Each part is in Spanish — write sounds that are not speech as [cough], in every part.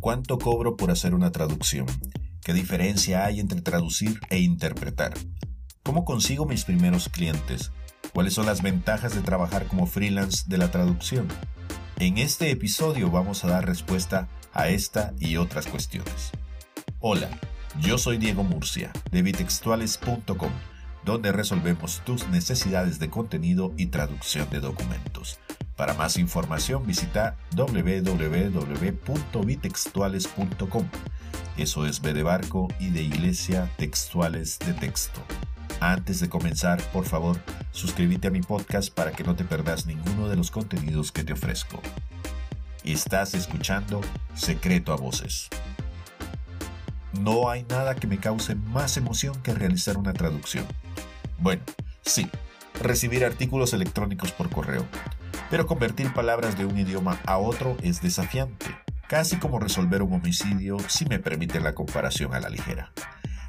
¿Cuánto cobro por hacer una traducción? ¿Qué diferencia hay entre traducir e interpretar? ¿Cómo consigo mis primeros clientes? ¿Cuáles son las ventajas de trabajar como freelance de la traducción? En este episodio vamos a dar respuesta a esta y otras cuestiones. Hola, yo soy Diego Murcia de bitextuales.com, donde resolvemos tus necesidades de contenido y traducción de documentos. Para más información visita www.bitextuales.com. Eso es B de barco y de iglesia textuales de texto. Antes de comenzar, por favor, suscríbete a mi podcast para que no te perdas ninguno de los contenidos que te ofrezco. Estás escuchando Secreto a Voces. No hay nada que me cause más emoción que realizar una traducción. Bueno, sí, recibir artículos electrónicos por correo pero convertir palabras de un idioma a otro es desafiante, casi como resolver un homicidio si me permite la comparación a la ligera.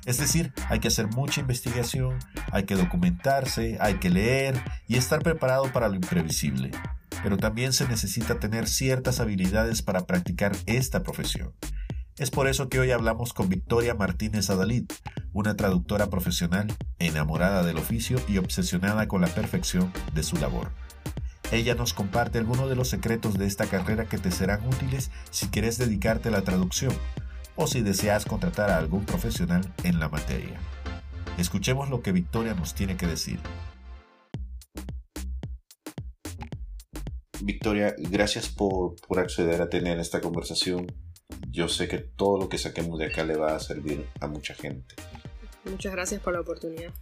Es decir, hay que hacer mucha investigación, hay que documentarse, hay que leer y estar preparado para lo imprevisible. Pero también se necesita tener ciertas habilidades para practicar esta profesión. Es por eso que hoy hablamos con Victoria Martínez Adalid, una traductora profesional enamorada del oficio y obsesionada con la perfección de su labor. Ella nos comparte algunos de los secretos de esta carrera que te serán útiles si quieres dedicarte a la traducción o si deseas contratar a algún profesional en la materia. Escuchemos lo que Victoria nos tiene que decir. Victoria, gracias por, acceder a tener esta conversación. Yo sé que todo lo que saquemos de acá le va a servir a mucha gente. Muchas gracias por la oportunidad.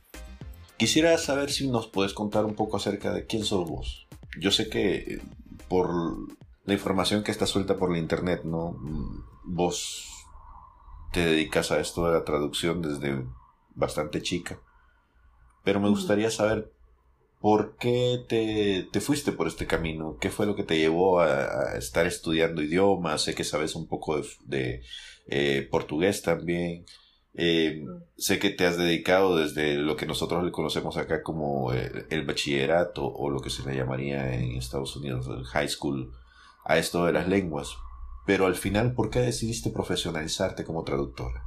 Quisiera saber si nos puedes contar un poco acerca de quién sos vos yo sé que eh, por la información que está suelta por la internet, ¿no? Mm, vos te dedicas a esto de la traducción desde bastante chica. Pero me gustaría saber por qué te, fuiste por este camino. ¿Qué fue lo que te llevó a, estar estudiando idiomas? Sé que sabes un poco de, eh, portugués también. Eh, sé que te has dedicado desde lo que nosotros le conocemos acá como el, bachillerato o lo que se le llamaría en Estados Unidos el high school a esto de las lenguas. Pero al final, ¿por qué decidiste profesionalizarte como traductora?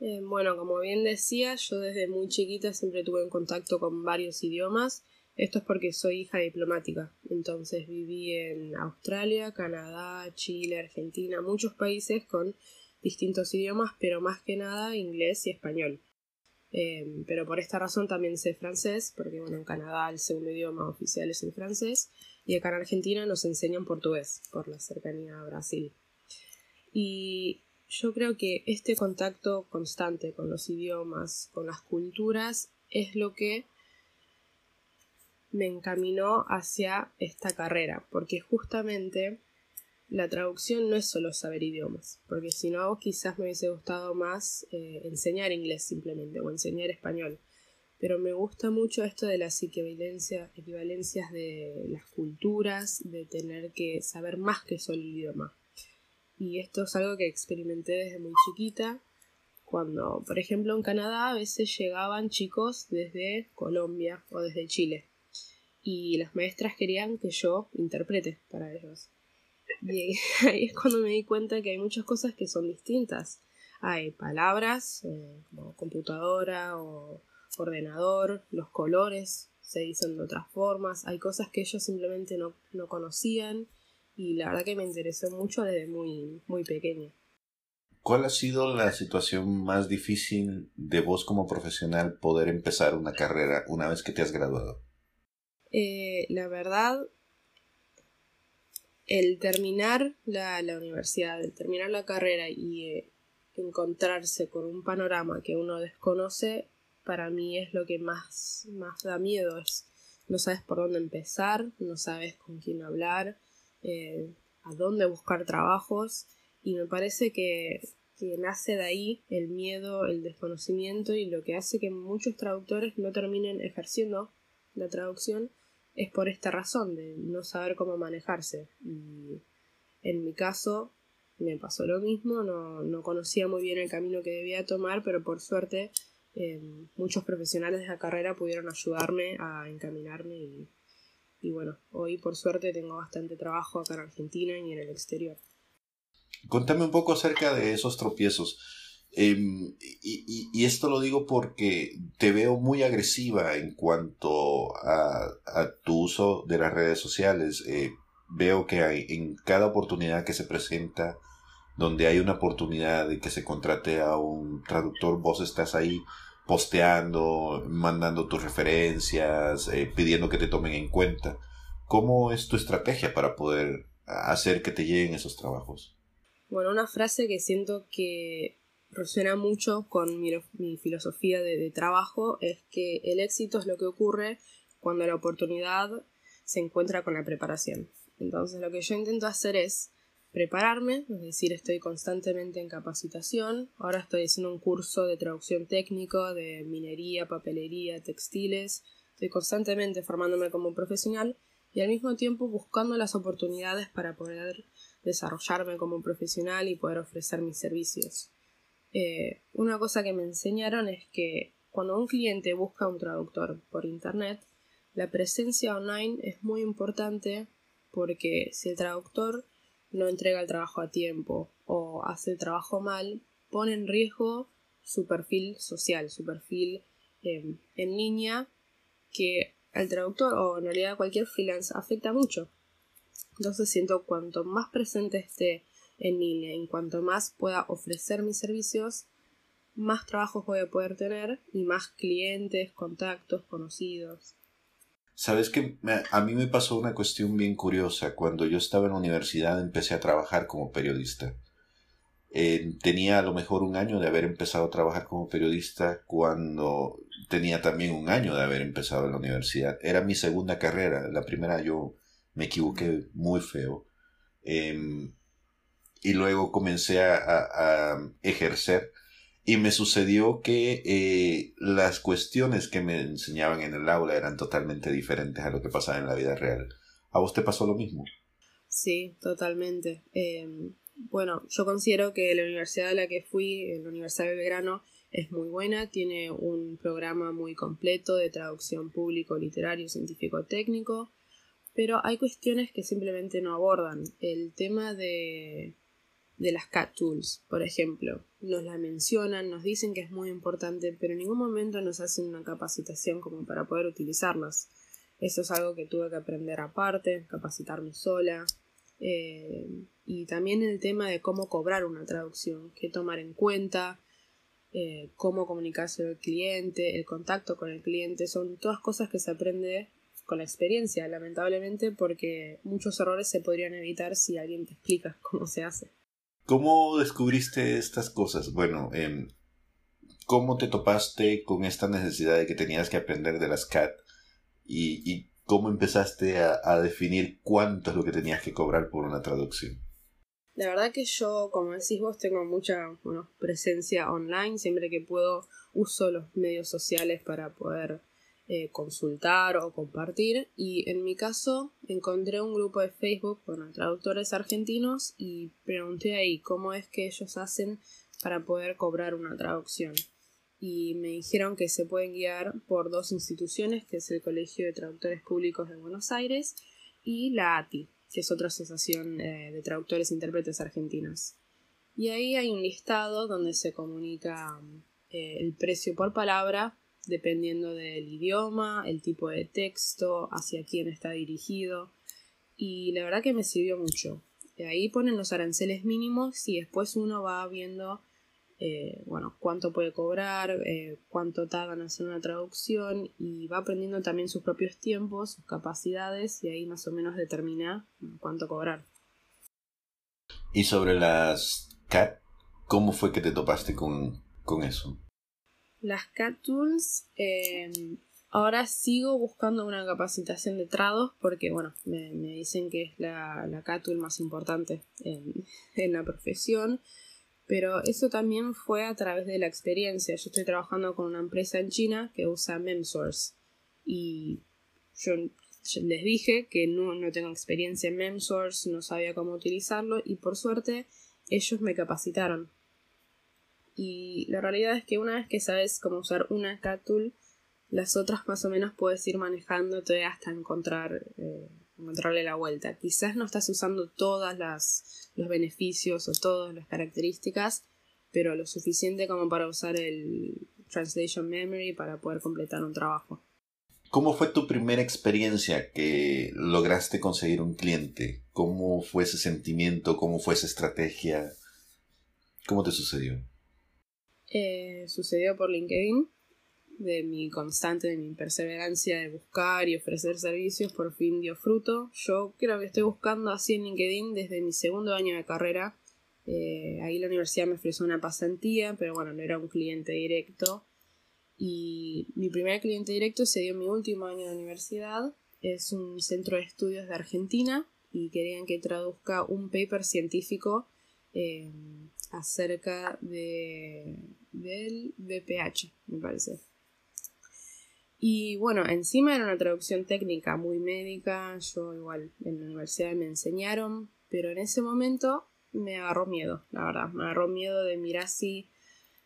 Eh, bueno, como bien decía, yo desde muy chiquita siempre tuve en contacto con varios idiomas. Esto es porque soy hija diplomática. Entonces viví en Australia, Canadá, Chile, Argentina, muchos países con distintos idiomas, pero más que nada inglés y español. Eh, pero por esta razón también sé francés, porque bueno, en Canadá el segundo idioma oficial es el francés, y acá en Argentina nos enseñan portugués, por la cercanía a Brasil. Y yo creo que este contacto constante con los idiomas, con las culturas, es lo que me encaminó hacia esta carrera, porque justamente la traducción no es solo saber idiomas, porque si no quizás me hubiese gustado más eh, enseñar inglés simplemente o enseñar español. Pero me gusta mucho esto de las equivalencias, equivalencias de las culturas, de tener que saber más que solo el idioma. Y esto es algo que experimenté desde muy chiquita, cuando, por ejemplo, en Canadá a veces llegaban chicos desde Colombia o desde Chile. Y las maestras querían que yo interprete para ellos. Y [laughs] ahí es cuando me di cuenta que hay muchas cosas que son distintas. Hay palabras eh, como computadora o ordenador, los colores se dicen de otras formas, hay cosas que ellos simplemente no, no conocían y la verdad que me interesó mucho desde muy, muy pequeña. ¿Cuál ha sido la situación más difícil de vos como profesional poder empezar una carrera una vez que te has graduado? Eh, la verdad, el terminar la, universidad, el terminar la carrera y eh, encontrarse con un panorama que uno desconoce, para mí es lo que más, más da miedo. Es, no sabes por dónde empezar, no sabes con quién hablar, eh, a dónde buscar trabajos y me parece que, que nace de ahí el miedo, el desconocimiento y lo que hace que muchos traductores no terminen ejerciendo la traducción es por esta razón de no saber cómo manejarse. Y en mi caso me pasó lo mismo, no, conocía muy bien el camino que debía tomar, pero por suerte em, muchos profesionales de la carrera pudieron ayudarme a encaminarme y, y bueno, hoy por suerte tengo bastante trabajo acá en Argentina y en el exterior. Contame un poco acerca de esos tropiezos. Em, y, esto lo digo porque te veo muy agresiva en cuanto a, tu uso de las redes sociales. Eh, veo que en cada oportunidad que se presenta, donde hay una oportunidad de que se contrate a un traductor, vos estás ahí posteando, mandando tus referencias, eh, pidiendo que te tomen en cuenta. ¿Cómo es tu estrategia para poder hacer que te lleguen esos trabajos? Bueno, una frase que siento que resuena mucho con mi, filosofía de, trabajo es que el éxito es lo que ocurre cuando la oportunidad se encuentra con la preparación. Entonces lo que yo intento hacer es prepararme, es decir, estoy constantemente en capacitación. Ahora estoy haciendo un curso de traducción técnico de minería, papelería, textiles. Estoy constantemente formándome como profesional y al mismo tiempo buscando las oportunidades para poder desarrollarme como profesional y poder ofrecer mis servicios. Eh, una cosa que me enseñaron es que cuando un cliente busca un traductor por internet, la presencia online es muy importante porque si el traductor no entrega el trabajo a tiempo o hace el trabajo mal, pone en riesgo su perfil social, su perfil em, en línea, que al traductor o en realidad cualquier freelance afecta mucho. Entonces siento cuanto más presente esté en línea, en cuanto más pueda ofrecer mis servicios, más trabajos voy a poder tener y más clientes, contactos, conocidos. Sabes que a mí me pasó una cuestión bien curiosa. Cuando yo estaba en la universidad empecé a trabajar como periodista. Eh, tenía a lo mejor un año de haber empezado a trabajar como periodista cuando tenía también un año de haber empezado en la universidad. Era mi segunda carrera. La primera yo me equivoqué muy feo. Em, y luego comencé a ejercer y me sucedió que eh, las cuestiones que me enseñaban en el aula eran totalmente diferentes a lo que pasaba en la vida real. ¿A vos te pasó lo mismo? Sí, totalmente. Em, bueno, yo considero que la universidad a la que fui, la Universidad de Belgrano, es muy buena, tiene un programa muy completo de traducción público, literario, científico, técnico, pero hay cuestiones que simplemente no abordan. El tema de de las CAT Tools, por ejemplo. Nos la mencionan, nos dicen que es muy importante, pero en ningún momento nos hacen una capacitación como para poder utilizarlas. Eso es algo que tuve que aprender aparte, capacitarme sola. Eh, y también el tema de cómo cobrar una traducción, qué tomar en cuenta, eh, cómo comunicarse al cliente, el contacto con el cliente, son todas cosas que se aprende con la experiencia, lamentablemente, porque muchos errores se podrían evitar si alguien te explica [laughs] cómo se hace. ¿Cómo descubriste estas cosas? Bueno, em, ¿cómo te topaste con esta necesidad de que tenías que aprender de las CAT? ¿Y, cómo empezaste a, definir cuánto es lo que tenías que cobrar por una traducción? La verdad que yo, como decís vos, tengo mucha presencia online. Siempre que puedo uso los medios sociales para poder eh, consultar o compartir. Y en mi caso encontré un grupo de Facebook con traductores argentinos y pregunté ahí cómo es que ellos hacen para poder cobrar una traducción. Y me dijeron que se pueden guiar por dos instituciones, que es el Colegio de Traductores Públicos de Buenos Aires y la ATI, que es otra asociación eh, de traductores e intérpretes argentinos. Y ahí hay un listado donde se comunica eh, el precio por palabra dependiendo del idioma, el tipo de texto, hacia quién está dirigido. Y la verdad que me sirvió mucho. Ahí ponen los aranceles mínimos y después uno va viendo eh, bueno, cuánto puede cobrar, eh, cuánto tardan en hacer una traducción y va aprendiendo también sus propios tiempos, sus capacidades y ahí más o menos determina cuánto cobrar. Y sobre las CAT, ¿cómo fue que te topaste con, con eso? Las CAT Tools, em, ahora sigo buscando una capacitación de trados porque, bueno, me, dicen que es la, la Tool más importante en, [laughs] en, la profesión, pero eso también fue a través de la experiencia. Yo estoy trabajando con una empresa en China que usa MemSource y yo, les dije que no, no tengo experiencia en MemSource, no sabía cómo utilizarlo y por suerte ellos me capacitaron y la realidad es que una vez que sabes cómo usar una CAT tool, las otras más o menos puedes ir manejándote hasta encontrar eh, encontrarle la vuelta. Quizás no estás usando todos los beneficios o todas las características, pero lo suficiente como para usar el Translation Memory para poder completar un trabajo. ¿Cómo fue tu primera experiencia que lograste conseguir un cliente? ¿Cómo fue ese sentimiento? ¿Cómo fue esa estrategia? ¿Cómo te sucedió? Eh, sucedió por LinkedIn, de mi constante, de mi perseverancia de buscar y ofrecer servicios, por fin dio fruto. Yo creo que estoy buscando así en LinkedIn desde mi segundo año de carrera. Eh, ahí la universidad me ofreció una pasantía, pero bueno, no era un cliente directo. Y mi primer cliente directo se dio en mi último año de universidad. Es un centro de estudios de Argentina y querían que traduzca un paper científico eh, acerca de, del BPH, me parece. Y bueno, encima era una traducción técnica muy médica, yo igual en la universidad me enseñaron, pero en ese momento me agarró miedo, la verdad, me agarró miedo de mirar si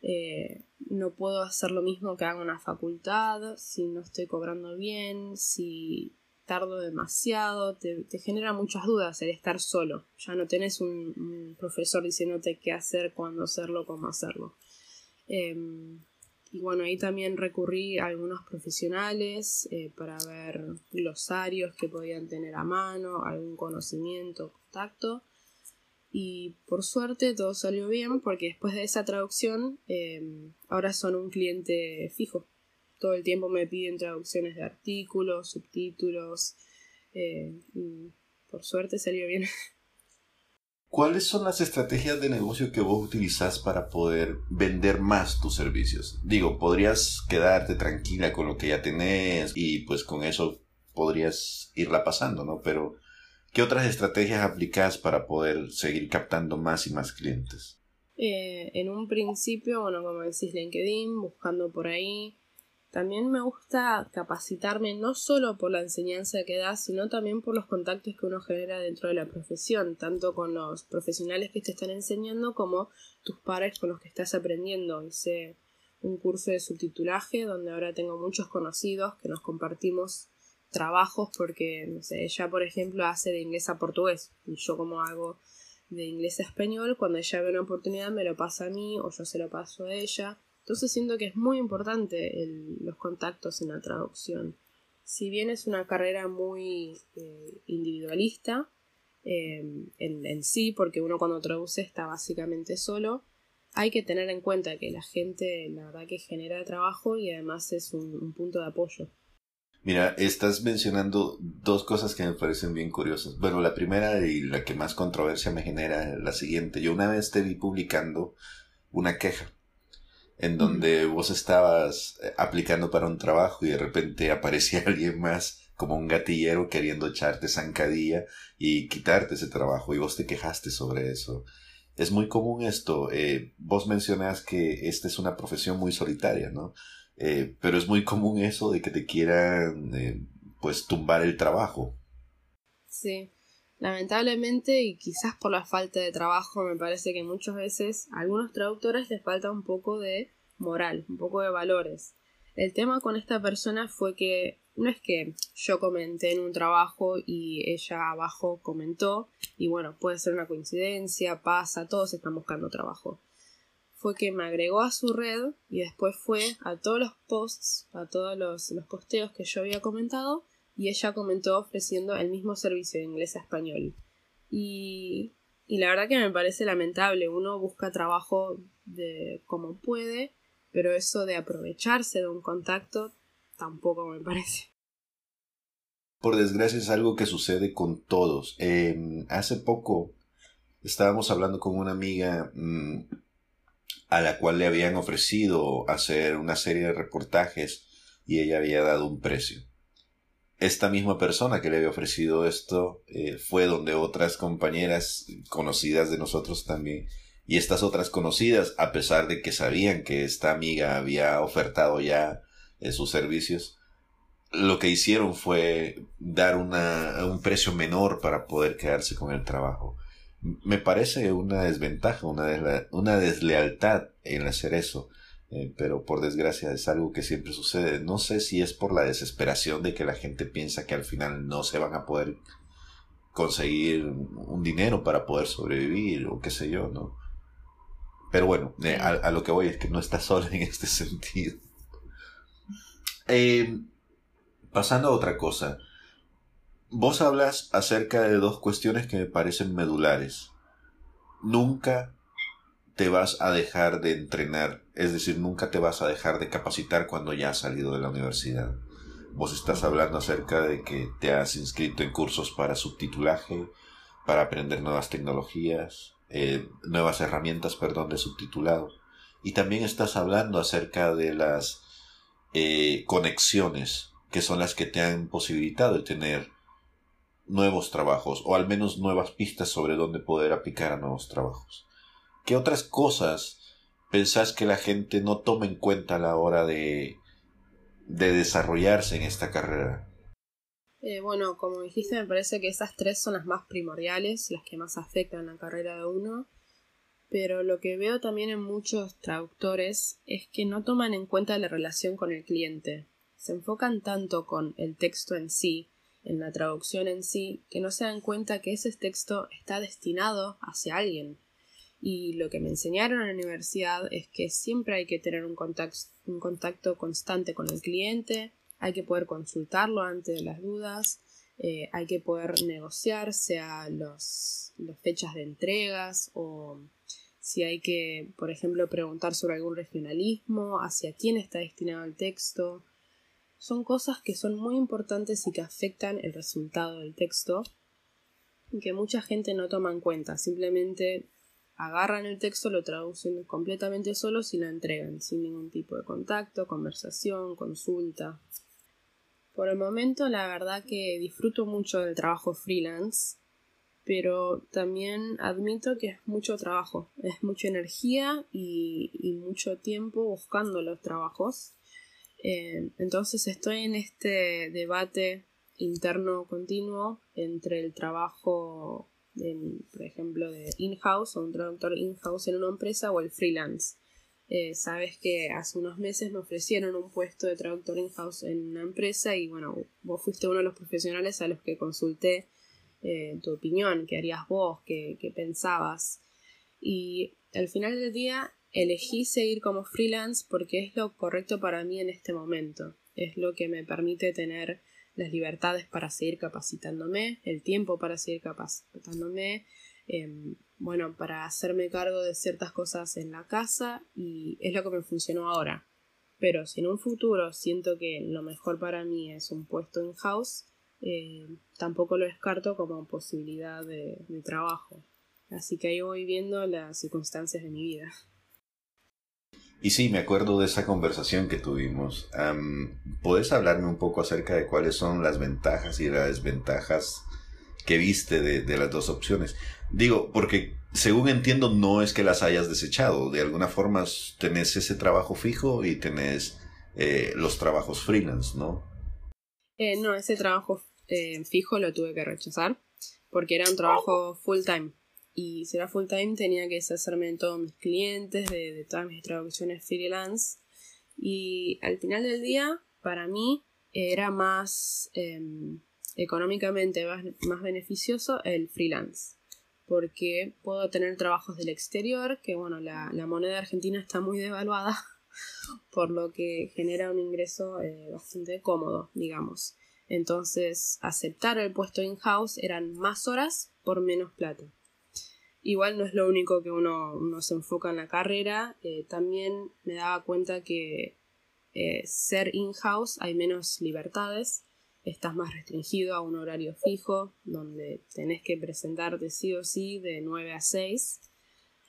eh, no puedo hacer lo mismo que hago en la facultad, si no estoy cobrando bien, si tardo demasiado, te, genera muchas dudas el estar solo. Ya no tenés un, profesor diciéndote qué hacer, cuándo hacerlo, cómo hacerlo. Em, y bueno, ahí también recurrí a algunos profesionales eh, para ver glosarios que podían tener a mano, algún conocimiento, contacto. Y por suerte todo salió bien porque después de esa traducción em, ahora son un cliente fijo. Todo el tiempo me piden traducciones de artículos, subtítulos. Eh, y por suerte salió bien. [laughs] ¿Cuáles son las estrategias de negocio que vos utilizás para poder vender más tus servicios? Digo, podrías quedarte tranquila con lo que ya tenés y pues con eso podrías irla pasando, ¿no? Pero, ¿qué otras estrategias aplicás para poder seguir captando más y más clientes? Eh, en un principio, bueno, como decís, LinkedIn, buscando por ahí, también me gusta capacitarme no solo por la enseñanza que da, sino también por los contactos que uno genera dentro de la profesión, tanto con los profesionales que te están enseñando como tus pares con los que estás aprendiendo. Hice un curso de subtitulaje donde ahora tengo muchos conocidos que nos compartimos trabajos porque, no sé, ella por ejemplo hace de inglés a portugués y yo como hago de inglés a español, cuando ella ve una oportunidad me lo pasa a mí o yo se lo paso a ella entonces siento que es muy importante los contactos en la traducción. Si bien es una carrera muy eh, individualista em, en, sí, porque uno cuando traduce está básicamente solo, hay que tener en cuenta que la gente, la verdad que genera trabajo y además es un, un punto de apoyo. Mira, estás mencionando dos cosas que me parecen bien curiosas. Bueno, la primera y la que más controversia me genera es la siguiente. Yo una vez te vi publicando una queja en donde vos estabas eh, aplicando para un trabajo y de repente aparecía [laughs] alguien más como un gatillero queriendo echarte zancadilla y quitarte ese trabajo y vos te quejaste sobre eso. Es muy común esto. Eh, vos mencionas que esta es una profesión muy solitaria, ¿no? Eh, pero es muy común eso de que te quieran, pues, tumbar el trabajo. Sí, lamentablemente y quizás por la falta de trabajo me parece que muchas veces a algunos traductores les falta un poco de moral, un poco de valores. El tema con esta persona fue que no es que yo comenté en un trabajo y ella abajo comentó y bueno, puede ser una coincidencia, pasa, todos están buscando trabajo. Fue que me agregó a su red y después fue a todos los posts, a todos los, los posteos que yo había comentado y ella comentó ofreciendo el mismo servicio de inglés a español. Y, y la verdad que me parece lamentable, uno busca trabajo de como puede, pero eso de aprovecharse de un contacto tampoco me parece. Por desgracia es algo que sucede con todos. Em, hace poco estábamos hablando con una amiga mm, a la cual le habían ofrecido hacer una serie de reportajes y ella había dado un precio esta misma persona que le había ofrecido esto eh, fue donde otras compañeras conocidas de nosotros también y estas otras conocidas a pesar de que sabían que esta amiga había ofertado ya eh, sus servicios lo que hicieron fue dar una, un precio menor para poder quedarse con el trabajo. Me parece una desventaja una, una deslealtad en hacer eso eh, pero por desgracia es algo que siempre sucede. No sé si es por la desesperación de que la gente piensa que al final no se van a poder conseguir un dinero para poder sobrevivir o qué sé yo, ¿no? Pero bueno, eh, a, lo que voy es que no estás solo en este [laughs] sentido. Eh, pasando a otra cosa. Vos hablas acerca de dos cuestiones que me parecen medulares. Nunca te vas a dejar de entrenar, es decir, nunca te vas a dejar de capacitar cuando ya has salido de la universidad. Vos estás hablando acerca de que te has inscrito en cursos para subtitulaje, para aprender nuevas tecnologías, eh, nuevas herramientas, perdón, de subtitulado. Y también estás hablando acerca de las eh, conexiones que son las que te han posibilitado de tener nuevos trabajos o al menos nuevas pistas sobre dónde poder aplicar a nuevos trabajos. ¿Qué otras cosas pensás que la gente no toma en cuenta a la hora de, de desarrollarse en esta carrera? Eh, bueno, como dijiste, me parece que esas tres son las más primordiales, las que más afectan la carrera de uno. Pero lo que veo también en muchos traductores es que no toman en cuenta la relación con el cliente. Se enfocan tanto con el texto en sí, en la traducción en sí, que no se dan cuenta que ese texto está destinado hacia alguien. Y lo que me enseñaron en la universidad es que siempre hay que tener un contacto, un contacto constante con el cliente, hay que poder consultarlo antes de las dudas, eh, hay que poder negociar, sea las fechas de entregas o si hay que, por ejemplo, preguntar sobre algún regionalismo, hacia quién está destinado el texto. Son cosas que son muy importantes y que afectan el resultado del texto y que mucha gente no toma en cuenta. Simplemente agarran el texto, lo traducen completamente solos y lo entregan, sin ningún tipo de contacto, conversación, consulta. Por el momento, la verdad que disfruto mucho del trabajo freelance, pero también admito que es mucho trabajo, es mucha energía y, mucho tiempo buscando los trabajos. Eh, entonces estoy en este debate interno continuo entre el trabajo, por ejemplo, de in-house o un traductor in-house en una empresa o el freelance. Eh, sabes que hace unos meses me ofrecieron un puesto de traductor in-house en una empresa y bueno, vos fuiste uno de los profesionales a los que consulté eh, tu opinión, qué harías vos, qué, qué pensabas. Y al final del día elegí seguir como freelance porque es lo correcto para mí en este momento. Es lo que me permite tener las libertades para seguir capacitándome, el tiempo para seguir capacitándome, Em, bueno, para hacerme cargo de ciertas cosas en la casa y es lo que me funcionó ahora. Pero si en un futuro siento que lo mejor para mí es un puesto en house, eh, tampoco lo descarto como posibilidad de, trabajo. Así que ahí voy viendo las circunstancias de mi vida. Y sí, me acuerdo de esa conversación que tuvimos. ¿Puedes hablarme un poco acerca de cuáles son las ventajas y las desventajas que viste de, las dos opciones. Digo, porque según entiendo no es que las hayas desechado, de alguna forma tenés ese trabajo fijo y tenés eh, los trabajos freelance, ¿no? Eh, no, ese trabajo eh, fijo lo tuve que rechazar porque era un trabajo full time. Y si era full time tenía que deshacerme de todos mis clientes, de, de todas mis traducciones freelance. Y al final del día, para mí, era más em, económicamente más, beneficioso el freelance porque puedo tener trabajos del exterior, que bueno, la, moneda argentina está muy devaluada, [laughs] por lo que genera un ingreso eh, bastante cómodo, digamos. Entonces, aceptar el puesto in-house eran más horas por menos plata. Igual no es lo único que uno, se enfoca en la carrera, eh, también me daba cuenta que eh, ser in-house hay menos libertades, estás más restringido a un horario fijo, donde tenés que presentarte sí o sí de 9 a 6,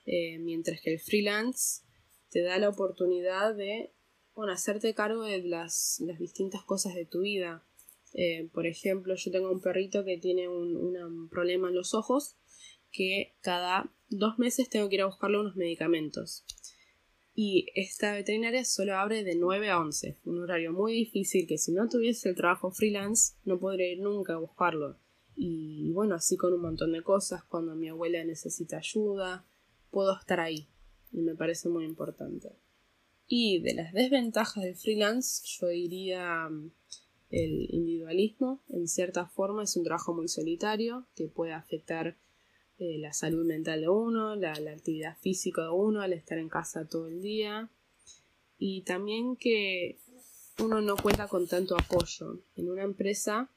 eh, mientras que el freelance te da la oportunidad de bueno, hacerte cargo de las, distintas cosas de tu vida. Por ejemplo, yo tengo un perrito que tiene un, un problema en los ojos que cada dos meses tengo que ir a buscarle unos medicamentos y esta veterinaria solo abre de 9 a 11, un horario muy difícil que si no tuviese el trabajo freelance no podría ir nunca a buscarlo. Y bueno, así con un montón de cosas, cuando mi abuela necesita ayuda, puedo estar ahí y me parece muy importante. Y de las desventajas del freelance yo diría el individualismo, en cierta forma, es un trabajo muy solitario que puede afectar eh, la salud mental de uno, la, actividad física de uno al estar en casa todo el día. Y también que uno no cuenta con tanto apoyo. En una empresa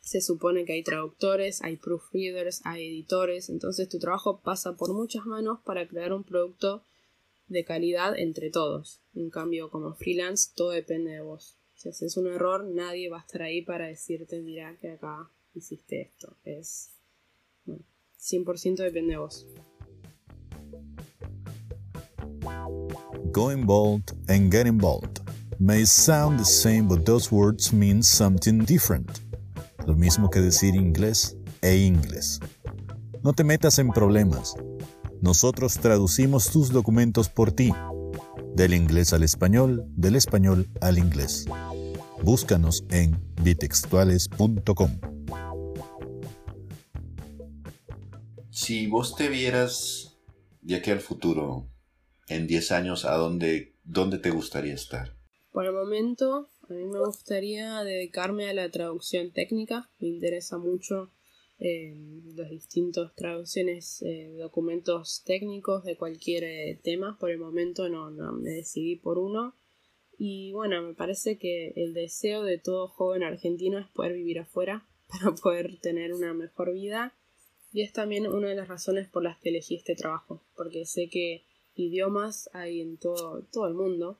se supone que hay traductores, hay proofreaders, hay editores, entonces tu trabajo pasa por muchas manos para crear un producto de calidad entre todos. En cambio, como freelance, todo depende de vos. Si haces un error, nadie va a estar ahí para decirte, mira que acá hiciste esto. Es, bueno, 100% depende de vos. Going bold and getting bold may sound the same, but those words mean something different. Lo mismo que decir inglés e inglés. No te metas en problemas. Nosotros traducimos tus documentos por ti, del inglés al español, del español al inglés. Búscanos en bitextuales.com. Si vos te vieras de aquí al futuro, en 10 años, ¿a dónde, dónde te gustaría estar? Por el momento, a mí me gustaría dedicarme a la traducción técnica. Me interesa mucho eh, las distintas traducciones eh, documentos técnicos de cualquier eh, tema. Por el momento no, no me decidí por uno. Y bueno, me parece que el deseo de todo joven argentino es poder vivir afuera [laughs] para poder tener una mejor vida. Y es también una de las razones por las que elegí este trabajo, porque sé que idiomas hay en todo, todo el mundo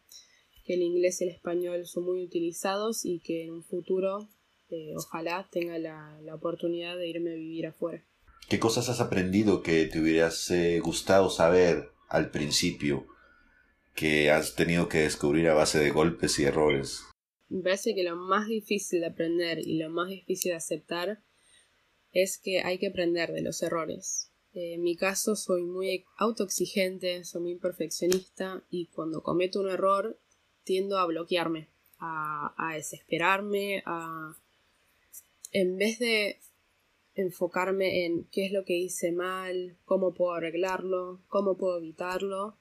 el inglés y el español son muy utilizados y que en un futuro eh, ojalá tenga la, oportunidad de irme a vivir afuera. ¿Qué cosas has aprendido que te hubieras eh, gustado saber al principio que has tenido que descubrir a base de golpes y errores? Me parece que lo más difícil de aprender y lo más difícil de aceptar es que hay que aprender de los errores. Eh, en mi caso soy muy autoexigente, soy muy perfeccionista y cuando cometo un error tiendo a bloquearme, a, desesperarme, a... En vez de enfocarme en qué es lo que hice mal, cómo puedo arreglarlo, cómo puedo evitarlo,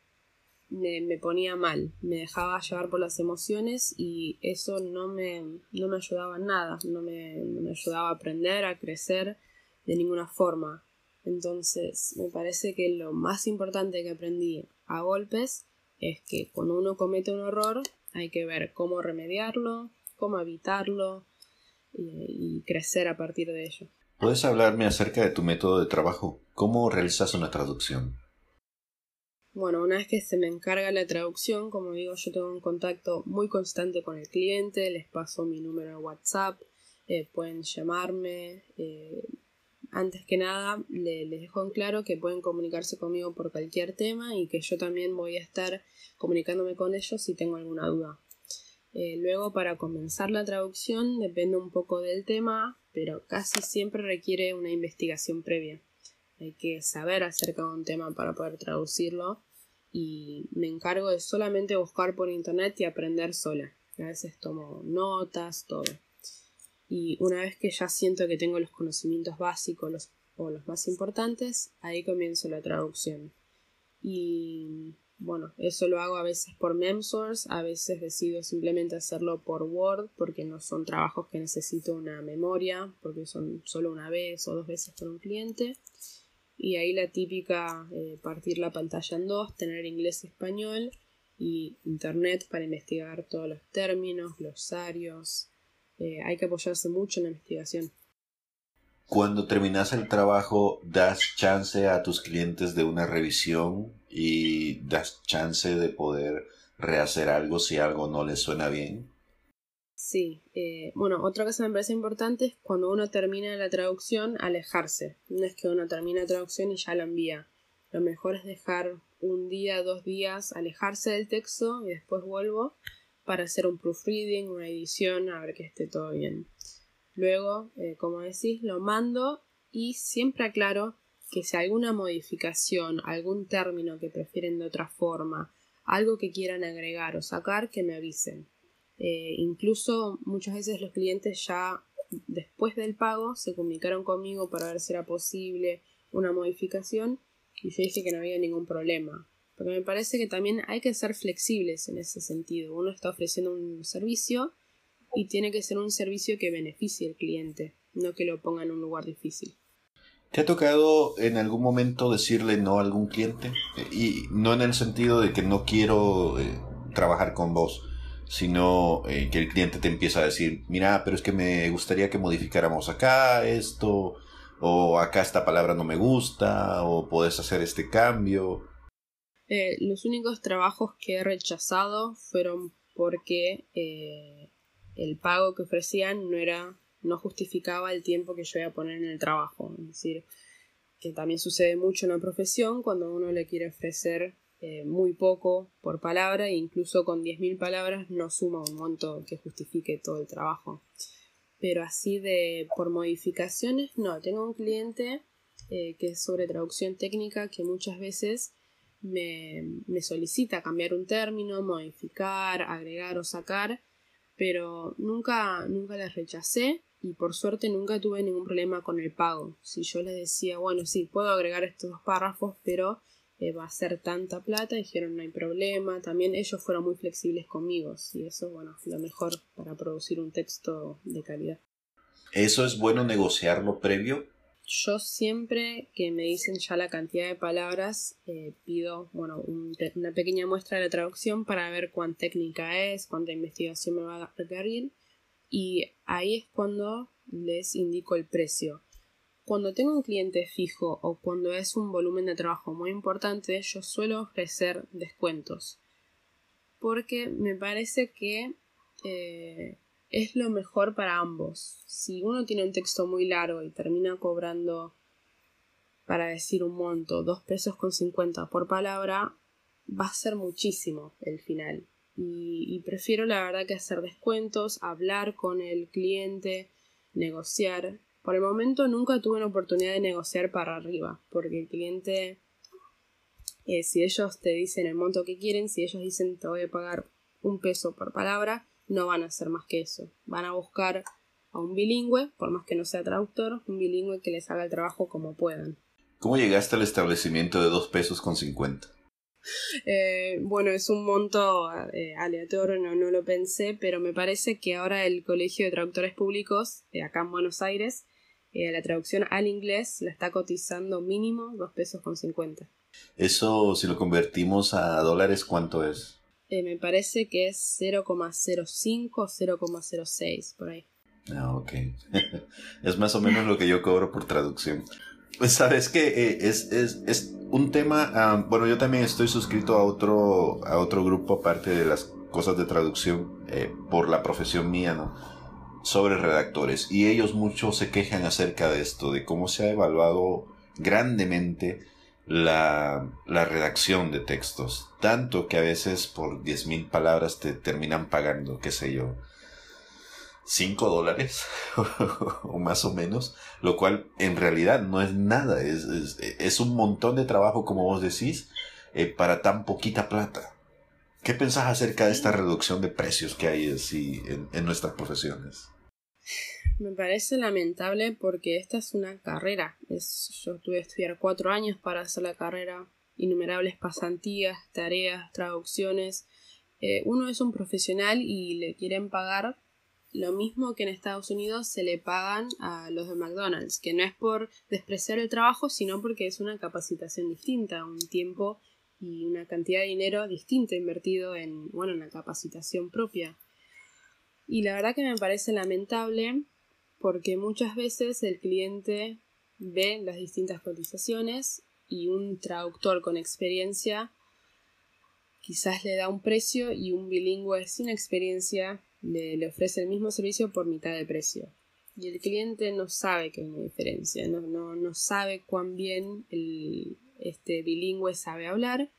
me, ponía mal, me dejaba llevar por las emociones y eso no me, no me ayudaba en nada, no me, no me ayudaba a aprender, a crecer de ninguna forma. Entonces, me parece que lo más importante que aprendí a golpes es que cuando uno comete un error hay que ver cómo remediarlo, cómo evitarlo y, crecer a partir de ello. ¿Puedes hablarme acerca de tu método de trabajo? ¿Cómo realizas una traducción? Bueno, una vez que se me encarga la traducción, como digo, yo tengo un contacto muy constante con el cliente, les paso mi número de WhatsApp, eh, pueden llamarme, eh, antes que nada les dejo en claro que pueden comunicarse conmigo por cualquier tema y que yo también voy a estar comunicándome con ellos si tengo alguna duda. Eh, luego para comenzar la traducción depende un poco del tema, pero casi siempre requiere una investigación previa. Hay que saber acerca de un tema para poder traducirlo y me encargo de solamente buscar por internet y aprender sola. A veces tomo notas, todo y una vez que ya siento que tengo los conocimientos básicos o los más importantes, ahí comienzo la traducción. Y bueno, eso lo hago a veces por MemSource, a veces decido simplemente hacerlo por Word porque no son trabajos que necesito una memoria, porque son solo una vez o dos veces por un cliente. Y ahí la típica eh, partir la pantalla en dos, tener inglés y español y internet para investigar todos los términos, glosarios, eh, hay que apoyarse mucho en la investigación. Cuando terminas el trabajo, das chance a tus clientes de una revisión y das chance de poder rehacer algo si algo no les suena bien. Sí, eh, bueno, otra cosa que me parece importante es cuando uno termina la traducción, alejarse. No es que uno termina la traducción y ya la envía. Lo mejor es dejar un día, dos días, alejarse del texto y después vuelvo para hacer un proofreading, una edición, a ver que esté todo bien. Luego, eh, como decís, lo mando y siempre aclaro que si alguna modificación, algún término que prefieren de otra forma, algo que quieran agregar o sacar, que me avisen. Eh, incluso muchas veces los clientes ya después del pago se comunicaron conmigo para ver si era posible una modificación y yo dije que no había ningún problema. Porque me parece que también hay que ser flexibles en ese sentido. Uno está ofreciendo un servicio y tiene que ser un servicio que beneficie al cliente, no que lo ponga en un lugar difícil. ¿Te ha tocado en algún momento decirle no a algún cliente? Y no en el sentido de que no quiero eh, trabajar con vos, sino eh, que el cliente te empieza a decir, mira, pero es que me gustaría que modificáramos acá esto, o acá esta palabra no me gusta, o puedes hacer este cambio. Eh, los únicos trabajos que he rechazado fueron porque el pago que ofrecían no era no justificaba el tiempo que yo iba a poner en el trabajo. Es decir, que también sucede mucho en la profesión cuando uno le quiere ofrecer eh, muy poco por palabra e incluso con 10.000 palabras no suma un monto que justifique todo el trabajo. Pero así de por modificaciones, no, tengo un cliente eh, que es sobre traducción técnica que muchas veces me, me solicita cambiar un término, modificar, agregar o sacar, pero nunca, nunca les rechacé y por suerte nunca tuve ningún problema con el pago. Si yo les decía, bueno, sí, puedo agregar estos dos párrafos, pero eh, va a ser tanta plata, dijeron no hay problema. También ellos fueron muy flexibles conmigo, y eso, bueno, lo mejor para producir un texto de calidad. ¿Eso es bueno negociarlo previo? Yo siempre que me dicen ya la cantidad de palabras, eh, pido bueno, una pequeña muestra de la traducción para ver cuán técnica es, cuánta investigación me va a requerir y ahí es cuando les indico el precio. Cuando tengo un cliente fijo o cuando es un volumen de trabajo muy importante, yo suelo ofrecer descuentos. Porque me parece que eh, es lo mejor para ambos. Si uno tiene un texto muy largo y termina cobrando, para decir un monto, dos pesos con 50 por palabra, va a ser muchísimo el final y, prefiero la verdad que hacer descuentos, hablar con el cliente, negociar. Por el momento nunca tuve la oportunidad de negociar para arriba, porque el cliente, eh, si ellos te dicen el monto que quieren, si ellos dicen te voy a pagar un peso por palabra, no van a hacer más que eso. Van a buscar a un bilingüe, por más que no sea traductor, un bilingüe que les haga el trabajo como puedan. ¿Cómo llegaste al establecimiento de dos pesos con cincuenta? Eh, bueno, es un monto eh, aleatorio, no, no, lo pensé, pero me parece que ahora el Colegio de Traductores Públicos, de acá en Buenos Aires, eh, la traducción al inglés la está cotizando mínimo 2 pesos con 50. Eso, si lo convertimos a dólares, ¿cuánto es? me parece que es 0,05 o 0,06 por ahí. Ah, ok. [laughs] es más o menos lo que yo cobro por traducción. Pues sabes que es, es, es un tema, ah, bueno, yo también estoy suscrito a otro, a otro grupo aparte de las cosas de traducción eh, por la profesión mía, ¿no? Sobre redactores. Y ellos mucho se quejan acerca de esto, de cómo se ha evaluado grandemente la, la redacción de textos. Tanto que a veces por 10.000 palabras te terminan pagando, qué sé yo, 5 dólares [laughs] o más o menos, lo cual en realidad no es nada, es, es, un montón de trabajo, como vos decís, eh, para tan poquita plata. ¿Qué pensás acerca de esta reducción de precios que hay así en, en nuestras profesiones? Me parece lamentable porque esta es una carrera. Es, yo tuve que estudiar cuatro años para hacer la carrera, innumerables pasantías, tareas, traducciones. Eh, uno es un profesional y le quieren pagar lo mismo que en Estados Unidos se le pagan a los de McDonald's, que no es por despreciar el trabajo, sino porque es una capacitación distinta, un tiempo y una cantidad de dinero distinta invertido en, bueno, en la capacitación propia. Y la verdad que me parece lamentable porque muchas veces el cliente ve las distintas cotizaciones y un traductor con experiencia quizás le da un precio y un bilingüe sin experiencia le, ofrece el mismo servicio por mitad de precio. Y el cliente no sabe que hay una diferencia, no, no, no sabe cuán bien el, este bilingüe sabe hablar,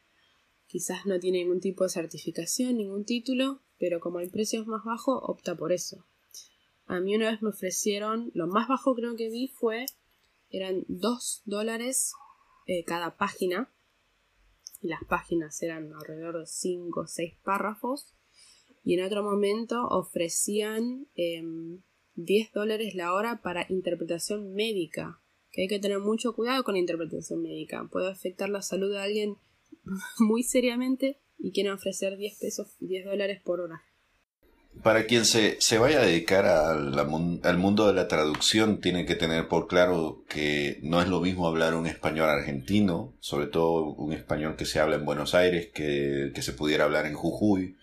quizás no tiene ningún tipo de certificación, ningún título, pero como el precio es más bajo, opta por eso. A mí una vez me ofrecieron, lo más bajo creo que vi fue, eran 2 dólares eh, cada página, y las páginas eran alrededor de 5 o 6 párrafos, y en otro momento ofrecían 10 em, dólares la hora para interpretación médica, que hay que tener mucho cuidado con la interpretación médica, puede afectar la salud de alguien [laughs] muy seriamente y quieren ofrecer 10 pesos, 10 dólares por hora. Para quien se, se vaya a dedicar al, al mundo de la traducción, tiene que tener por claro que no es lo mismo hablar un español argentino, sobre todo un español que se habla en Buenos Aires, que, que se pudiera hablar en Jujuy,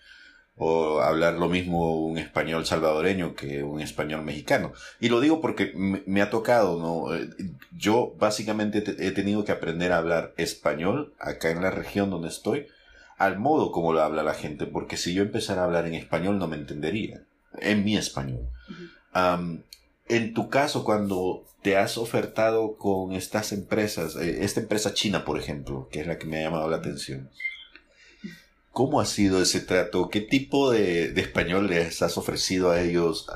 o hablar lo mismo un español salvadoreño que un español mexicano. Y lo digo porque me, ha tocado, ¿no? Eh, yo básicamente he tenido que aprender a hablar español acá en la región donde estoy, al modo como lo habla la gente, porque si yo empezara a hablar en español no me entendería, en mi español. en tu caso, cuando te has ofertado con estas empresas, eh, esta empresa china, por ejemplo, que es la que me ha llamado la atención, ¿Cómo ha sido ese trato? ¿Qué tipo de, español les has ofrecido a ellos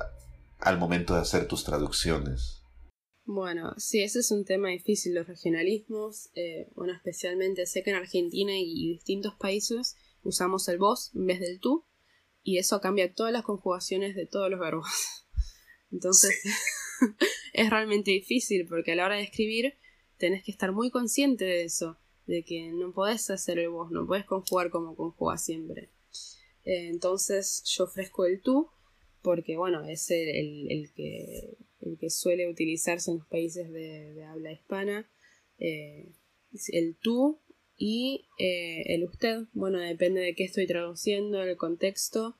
al momento de hacer tus traducciones? Bueno, sí, ese es un tema difícil, los regionalismos. Eh, bueno, especialmente sé que en Argentina y distintos países usamos el vos en vez del tú, y eso cambia todas las conjugaciones de todos los verbos. [laughs] Entonces, [laughs] es realmente difícil porque a la hora de escribir tenés que estar muy consciente de eso de que no podés hacer el vos, no podés conjugar como conjugas siempre. Eh, entonces yo ofrezco el tú porque bueno, es el, el, que, el que suele utilizarse en los países de, habla hispana. Eh, el tú y eh, el usted, bueno, depende de qué estoy traduciendo, el contexto.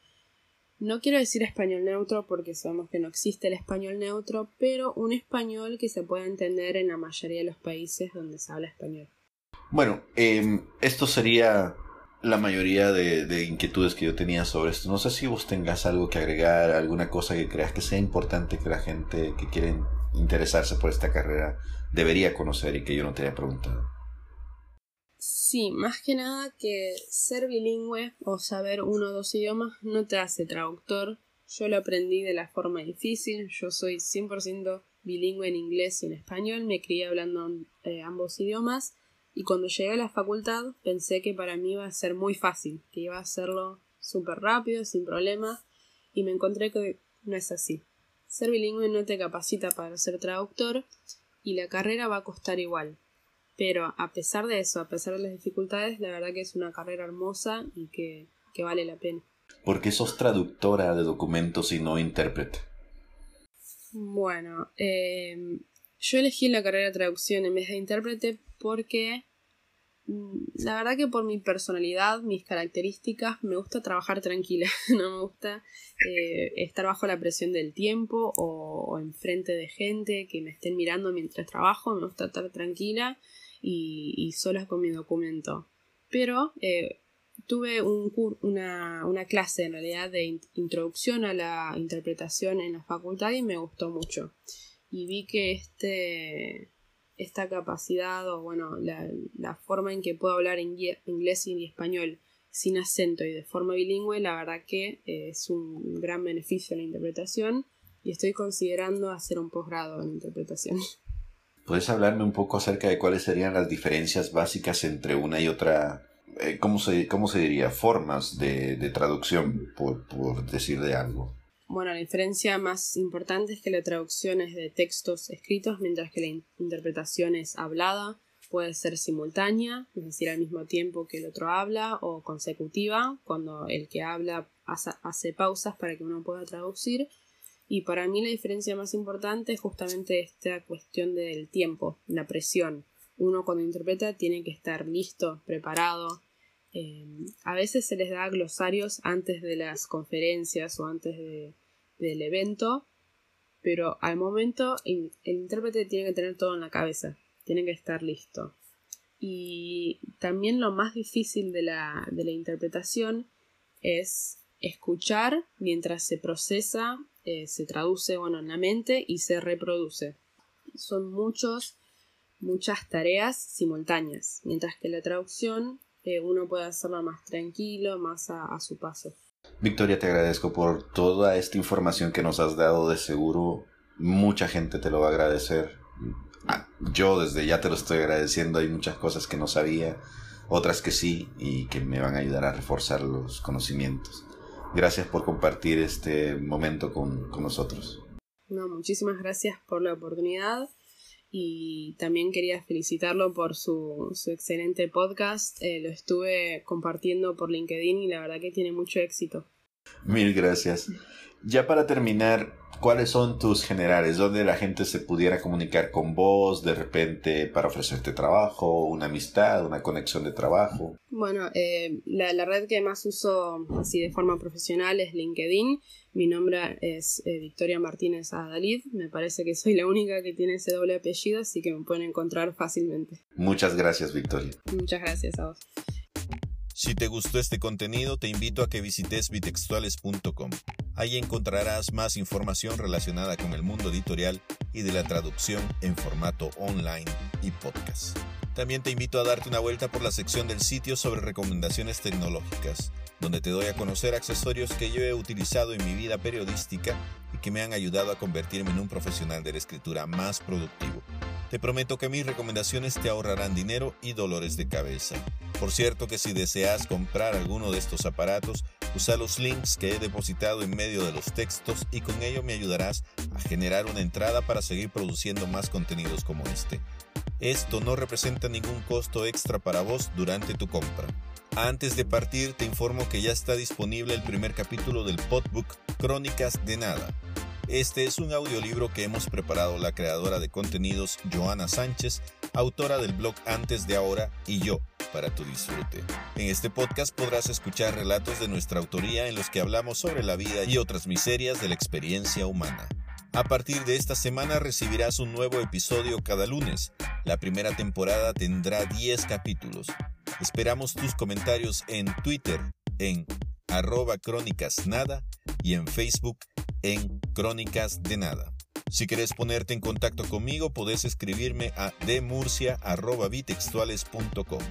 No quiero decir español neutro porque sabemos que no existe el español neutro, pero un español que se pueda entender en la mayoría de los países donde se habla español. Bueno, em, esto sería la mayoría de, inquietudes que yo tenía sobre esto. No sé si vos tengas algo que agregar, alguna cosa que creas que sea importante que la gente que quiere interesarse por esta carrera debería conocer y que yo no te haya preguntado. Sí, más que nada que ser bilingüe o saber uno o dos idiomas no te hace traductor. Yo lo aprendí de la forma difícil. Yo soy 100% bilingüe en inglés y en español. Me crié hablando eh, ambos idiomas y cuando llegué a la facultad pensé que para mí iba a ser muy fácil, que iba a hacerlo súper rápido, sin problemas, y me encontré que no es así. Ser bilingüe no te capacita para ser traductor y la carrera va a costar igual. Pero a pesar de eso, a pesar de las dificultades, la verdad que es una carrera hermosa y que, vale la pena. ¿Por qué sos traductora de documentos y no intérprete? Bueno, eh, yo elegí la carrera de traducción en vez de intérprete porque mm, la verdad que por mi personalidad, mis características, me gusta trabajar tranquila, [laughs] no me gusta eh, estar bajo la presión del tiempo o, enfrente de gente que me estén mirando mientras trabajo, me gusta estar tranquila y, y sola con mi documento. Pero eh, tuve un, una, una, clase en realidad de introducción a la interpretación en la facultad y me gustó mucho. Y vi que este, esta capacidad o bueno, la, forma en que puedo hablar inglés y español sin acento y de forma bilingüe, la verdad que eh, es un gran beneficio en la interpretación y estoy considerando hacer un posgrado en interpretación. ¿Puedes hablarme un poco acerca de cuáles serían las diferencias básicas entre una y otra, eh, ¿cómo, se, ¿cómo se diría? Formas de, traducción, por, por decir de algo. Bueno, la diferencia más importante es que la traducción es de textos escritos, mientras que la interpretación es hablada, puede ser simultánea, es decir, al mismo tiempo que el otro habla, o consecutiva, cuando el que habla hace pausas para que uno pueda traducir. Y para mí la diferencia más importante es justamente esta cuestión del tiempo, la presión. Uno cuando interpreta tiene que estar listo, preparado, eh, a veces se les da glosarios antes de las conferencias o antes de, del evento, pero al momento el, intérprete tiene que tener todo en la cabeza, tiene que estar listo. Y también lo más difícil de la, de la interpretación es escuchar mientras se procesa, eh, se traduce bueno, en la mente y se reproduce. Son muchos, muchas tareas simultáneas, mientras que la traducción eh, uno puede hacerlo más tranquilo, más a su paso. Victoria, te agradezco por toda esta información que nos has dado. De seguro, mucha gente te lo va a agradecer. Ah, yo desde ya te lo estoy agradeciendo. Hay muchas cosas que no sabía, otras que sí, y que me van a ayudar a reforzar los conocimientos. Gracias por compartir este momento con, nosotros. No, muchísimas gracias por la oportunidad y también quería felicitarlo por su, su excelente podcast. Eh, lo estuve compartiendo por LinkedIn y la verdad que tiene mucho éxito. Mil gracias. Ya para terminar, ¿cuáles son tus generales? ¿Dónde la gente se pudiera comunicar con vos de repente para ofrecerte trabajo, una amistad, una conexión de trabajo? Bueno, eh, la, red que más uso así de forma profesional es LinkedIn. Mi nombre es eh, Victoria Martínez Adalid. Me parece que soy la única que tiene ese doble apellido, así que me pueden encontrar fácilmente. Muchas gracias, Victoria. Muchas gracias a vos. Si te gustó este contenido, te invito a que visites bitextuales.com. Ahí encontrarás más información relacionada con el mundo editorial y de la traducción en formato online y podcast. También te invito a darte una vuelta por la sección del sitio sobre recomendaciones tecnológicas, donde te doy a conocer accesorios que yo he utilizado en mi vida periodística que me han ayudado a convertirme en un profesional de la escritura más productivo. Te prometo que mis recomendaciones te ahorrarán dinero y dolores de cabeza. Por cierto que si deseas comprar alguno de estos aparatos, usa los links que he depositado en medio de los textos y con ello me ayudarás a generar una entrada para seguir produciendo más contenidos como este. Esto no representa ningún costo extra para vos durante tu compra. Antes de partir te informo que ya está disponible el primer capítulo del podbook Crónicas de Nada este es un audiolibro que hemos preparado la creadora de contenidos Joana Sánchez, autora del blog Antes de Ahora y yo, para tu disfrute. En este podcast podrás escuchar relatos de nuestra autoría en los que hablamos sobre la vida y otras miserias de la experiencia humana. A partir de esta semana recibirás un nuevo episodio cada lunes. La primera temporada tendrá 10 capítulos. Esperamos tus comentarios en Twitter en arroba crónicas nada y en Facebook en Crónicas de Nada. Si quieres ponerte en contacto conmigo, podés escribirme a demurcia.bitextuales.com.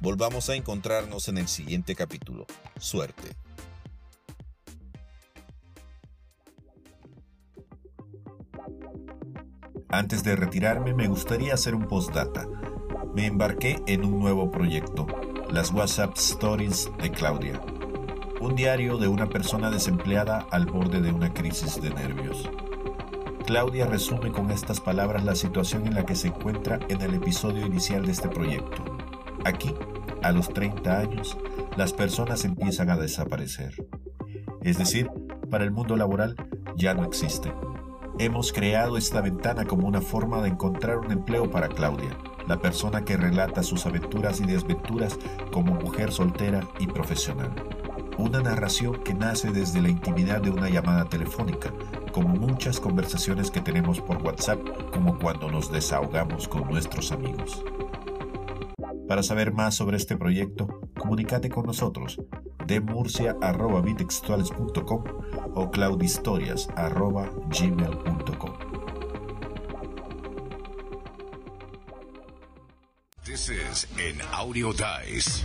Volvamos a encontrarnos en el siguiente capítulo. Suerte. Antes de retirarme, me gustaría hacer un postdata. Me embarqué en un nuevo proyecto, las WhatsApp Stories de Claudia un diario de una persona desempleada al borde de una crisis de nervios. Claudia resume con estas palabras la situación en la que se encuentra en el episodio inicial de este proyecto. Aquí, a los 30 años, las personas empiezan a desaparecer. Es decir, para el mundo laboral ya no existe. Hemos creado esta ventana como una forma de encontrar un empleo para Claudia, la persona que relata sus aventuras y desventuras como mujer soltera y profesional. Una narración que nace desde la intimidad de una llamada telefónica, como muchas conversaciones que tenemos por WhatsApp, como cuando nos desahogamos con nuestros amigos. Para saber más sobre este proyecto, comunícate con nosotros de murcia.bitextuales.com o claudistorias.gmail.com. An Audio Dice.